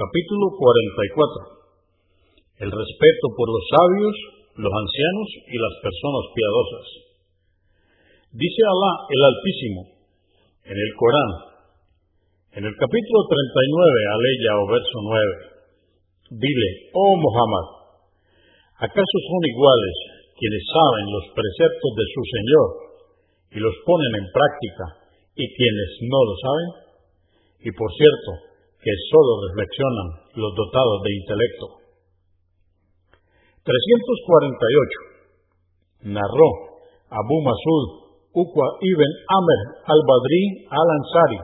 Capítulo 44. El respeto por los sabios, los ancianos y las personas piadosas. Dice Alá el Altísimo en el Corán, en el capítulo 39, aleya o verso 9, dile, oh Muhammad, ¿acaso son iguales quienes saben los preceptos de su Señor y los ponen en práctica y quienes no lo saben? Y por cierto, que solo reflexionan los dotados de intelecto. 348. Narró Abu Masud Uqwa ibn Amr al-Badri al-Ansari,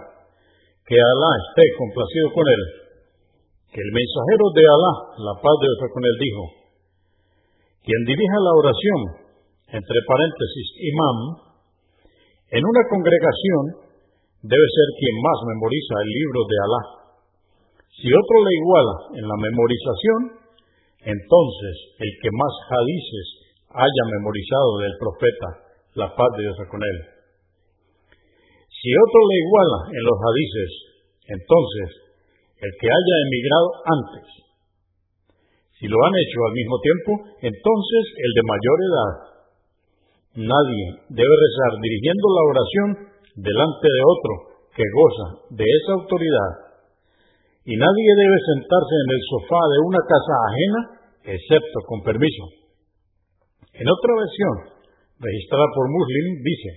que Alá esté complacido con él, que el mensajero de Alá, la paz de Dios con él, dijo, quien dirija la oración, entre paréntesis, imam, en una congregación, debe ser quien más memoriza el libro de Alá si otro le iguala en la memorización, entonces el que más hadices haya memorizado del profeta, la paz de Dios con él. Si otro le iguala en los hadices, entonces el que haya emigrado antes. Si lo han hecho al mismo tiempo, entonces el de mayor edad. Nadie debe rezar dirigiendo la oración delante de otro que goza de esa autoridad y nadie debe sentarse en el sofá de una casa ajena excepto con permiso. En otra versión, registrada por Muslim, dice,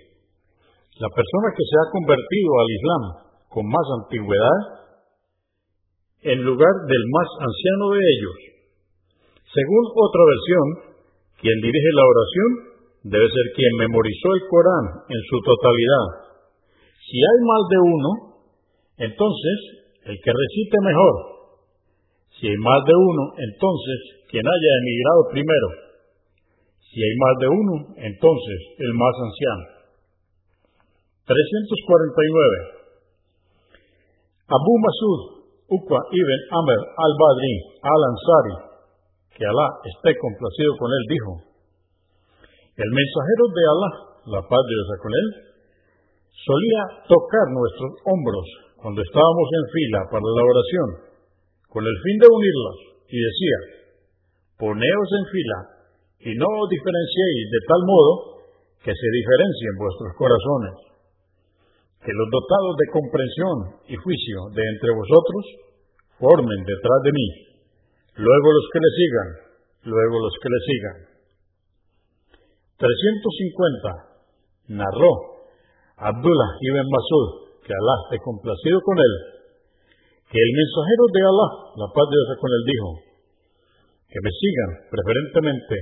la persona que se ha convertido al Islam con más antigüedad, en lugar del más anciano de ellos. Según otra versión, quien dirige la oración debe ser quien memorizó el Corán en su totalidad. Si hay más de uno, entonces el que recite mejor. Si hay más de uno, entonces quien haya emigrado primero. Si hay más de uno, entonces el más anciano. 349. Abu Masud Uqba ibn Amr al-Badri al-Ansari, que Alá esté complacido con él, dijo, el mensajero de Alá, la paz de Dios con él, solía tocar nuestros hombros cuando estábamos en fila para la oración, con el fin de unirlos, y decía, poneos en fila y no os diferenciéis de tal modo que se diferencien vuestros corazones, que los dotados de comprensión y juicio de entre vosotros formen detrás de mí, luego los que le sigan, luego los que le sigan. 350. Narró Abdullah ibn Masud que Alá esté complacido con él, que el mensajero de Alá, la paz de Dios con él, dijo, que me sigan preferentemente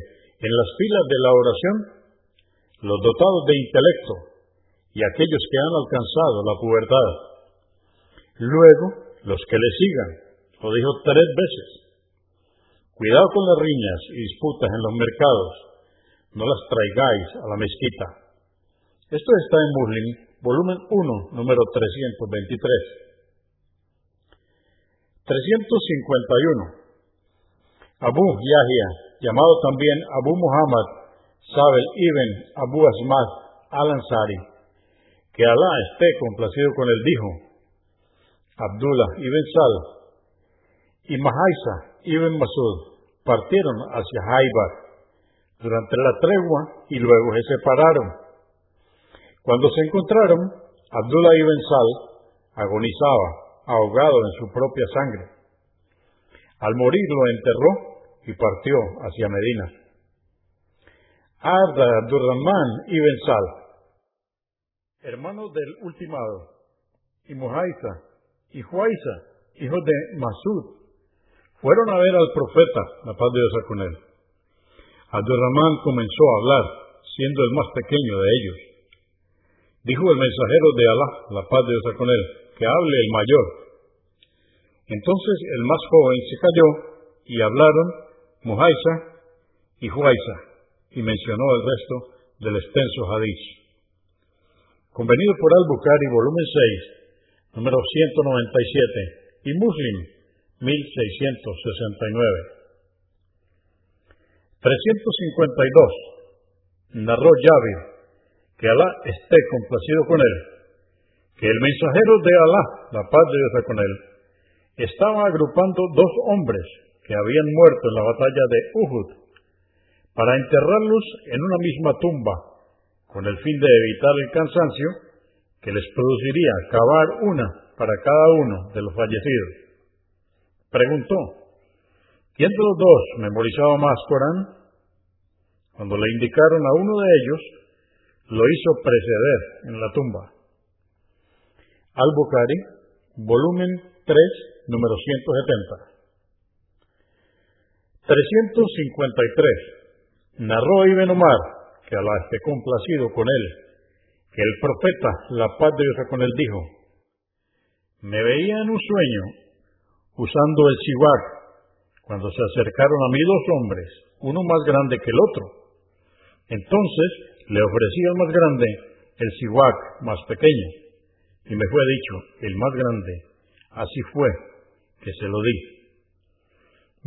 en las filas de la oración los dotados de intelecto y aquellos que han alcanzado la pubertad. Luego, los que le sigan, lo dijo tres veces. Cuidado con las riñas y disputas en los mercados, no las traigáis a la mezquita. Esto está en Muslim volumen 1, número 323. 351. Abu Yahya, llamado también Abu Muhammad, Sabel ibn Abu Asmad al-Ansari, que Alá esté complacido con él, dijo, Abdullah ibn Sal y Mahaisa ibn Masud partieron hacia Haibar durante la tregua y luego se separaron. Cuando se encontraron, Abdullah ibn Sal agonizaba, ahogado en su propia sangre. Al morir lo enterró y partió hacia Medina. Arda Abdurrahman ibn Sal, hermano del ultimado, y Muhaisa y Juaisa, hijo de Masud, fueron a ver al profeta, la paz de Dios con él. Abdurrahman comenzó a hablar, siendo el más pequeño de ellos. Dijo el mensajero de Alá, la paz de Dios con él, que hable el mayor. Entonces el más joven se calló y hablaron Muhaisa y Juaisa y mencionó el resto del extenso hadith. Convenido por Al-Bukhari, volumen 6, número 197, y Muslim, 1669. 352. Narró Yahweh que Alá esté complacido con él, que el mensajero de Alá, la paz de Dios con él, estaba agrupando dos hombres que habían muerto en la batalla de Uhud para enterrarlos en una misma tumba, con el fin de evitar el cansancio que les produciría cavar una para cada uno de los fallecidos. Preguntó, ¿quién de los dos memorizaba más Corán? Cuando le indicaron a uno de ellos, lo hizo preceder en la tumba. Al-Bukhari, volumen 3, número 170. 353. Narró Ibn Omar, que Alá esté complacido con él, que el profeta, la paz de Dios con él, dijo, me veía en un sueño usando el siwak cuando se acercaron a mí dos hombres, uno más grande que el otro. Entonces le ofrecí al más grande el siwak más pequeño, y me fue dicho, el más grande, así fue que se lo di.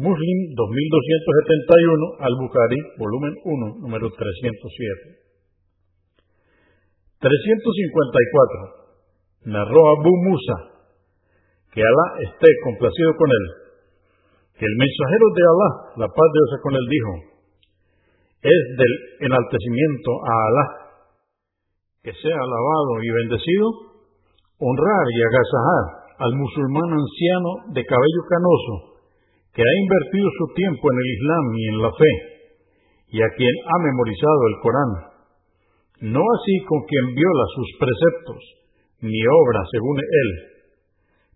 Muslim 2271, Al-Bukhari, volumen 1, número 307. 354. Narró Abu Musa, que Alá esté complacido con él, que el mensajero de Alá, la paz de Dios con él, dijo, es del enaltecimiento a Alá, que sea alabado y bendecido, honrar y agasajar al musulmán anciano de cabello canoso, que ha invertido su tiempo en el Islam y en la fe, y a quien ha memorizado el Corán, no así con quien viola sus preceptos, ni obra según él.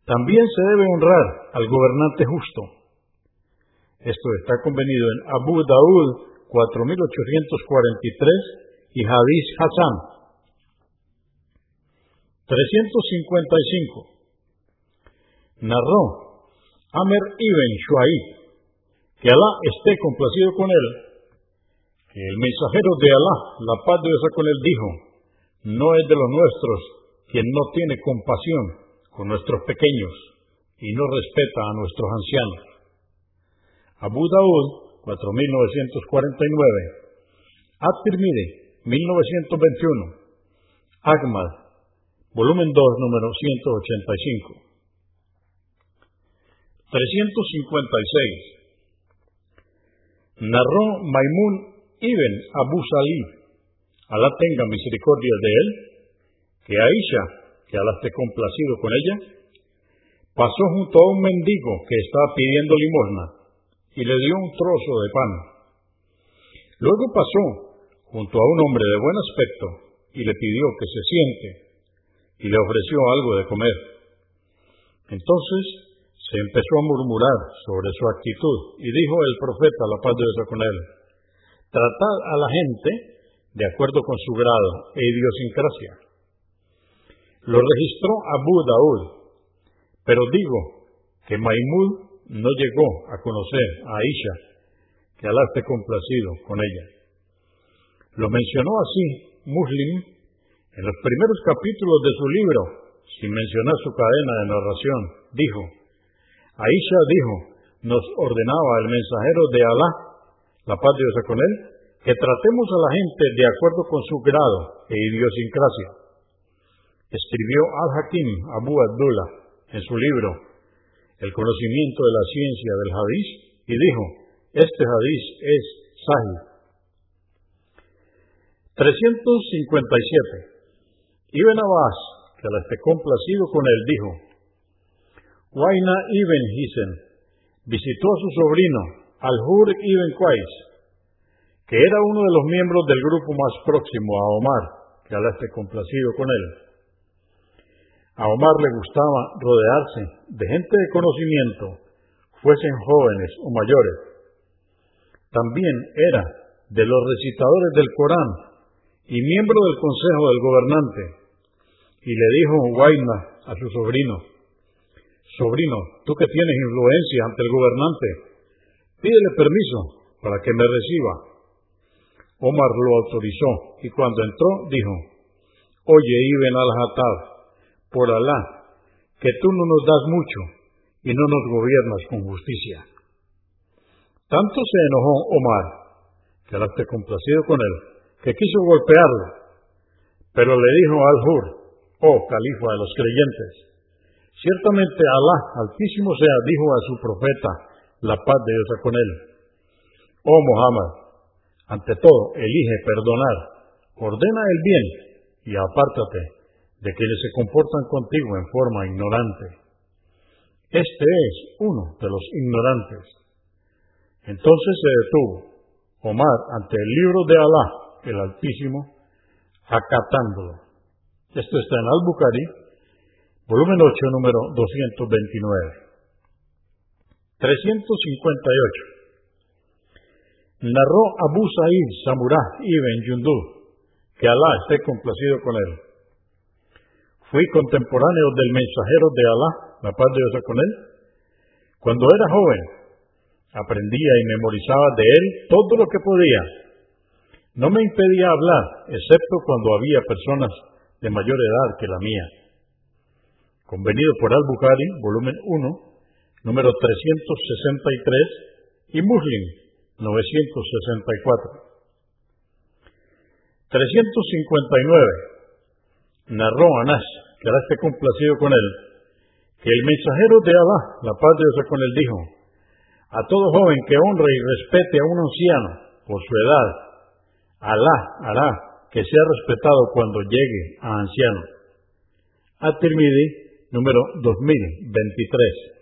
También se debe honrar al gobernante justo. Esto está convenido en Abu Daud 4843 y Hadith Hassan 355. Narró Amer ibn Shuaib, que Alá esté complacido con él, el mensajero de Alá, la paz de Dios con él, dijo, no es de los nuestros quien no tiene compasión con nuestros pequeños y no respeta a nuestros ancianos. Abu Daud, 4949. At-Tirmidhi, 1921. Ahmad, volumen 2, número 185. 356. Narró Maimun ibn Abu Salih, Alá tenga misericordia de él, que Aisha, que Alá esté complacido con ella, pasó junto a un mendigo que estaba pidiendo limosna y le dio un trozo de pan. Luego pasó junto a un hombre de buen aspecto y le pidió que se siente y le ofreció algo de comer. Entonces se empezó a murmurar sobre su actitud y dijo el profeta, la paz de Dios con tratad a la gente de acuerdo con su grado e idiosincrasia. Lo registró Abu Daud, pero digo que Maimud no llegó a conocer a Aisha, que Alá esté complacido con ella. Lo mencionó así Muslim en los primeros capítulos de su libro, sin mencionar su cadena de narración. Dijo, Aisha dijo, nos ordenaba el mensajero de Alá, la paz de Dios con él, que tratemos a la gente de acuerdo con su grado e idiosincrasia. Escribió Al-Hakim Abu Abdullah en su libro El conocimiento de la ciencia del hadís y dijo, este hadís es sahih. 357. Ibn Abbas, que la esté complacido con él, dijo, Waina ibn Hisen visitó a su sobrino, Al-Hur ibn Qais, que era uno de los miembros del grupo más próximo a Omar, que Alá esté complacido con él. A Omar le gustaba rodearse de gente de conocimiento, fuesen jóvenes o mayores. También era de los recitadores del Corán y miembro del consejo del gobernante. Y le dijo Waina a su sobrino, Sobrino, tú que tienes influencia ante el gobernante, pídele permiso para que me reciba. Omar lo autorizó y cuando entró dijo, Oye, Ibn al-Hattab, por Alá, que tú no nos das mucho y no nos gobiernas con justicia. Tanto se enojó Omar, que esté complacido con él, que quiso golpearlo, pero le dijo al Hur, oh califa de los creyentes, Ciertamente Alá, altísimo sea, dijo a su profeta, la paz de Dios con él. Oh Muhammad, ante todo, elige perdonar, ordena el bien y apártate de quienes se comportan contigo en forma ignorante. Este es uno de los ignorantes. Entonces se detuvo Omar ante el libro de Alá, el Altísimo, acatándolo. Esto está en Al-Bukhari, volumen 8, número 229. 358. Narró Abu Sa'id Samurah ibn Yundú, que Alá esté complacido con él. Fui contemporáneo del mensajero de Alá, la paz de Dios con él. Cuando era joven, aprendía y memorizaba de él todo lo que podía. No me impedía hablar, excepto cuando había personas de mayor edad que la mía. Convenido por Al-Bukhari, volumen 1, número 363 y Muslim, 964. 359. Narró Anás, que esté complacido con él, que el mensajero de Alá, la paz de Dios con él, dijo, a todo joven que honre y respete a un anciano por su edad, Alá hará que sea respetado cuando llegue a anciano. At-Tirmidhi, número 2023.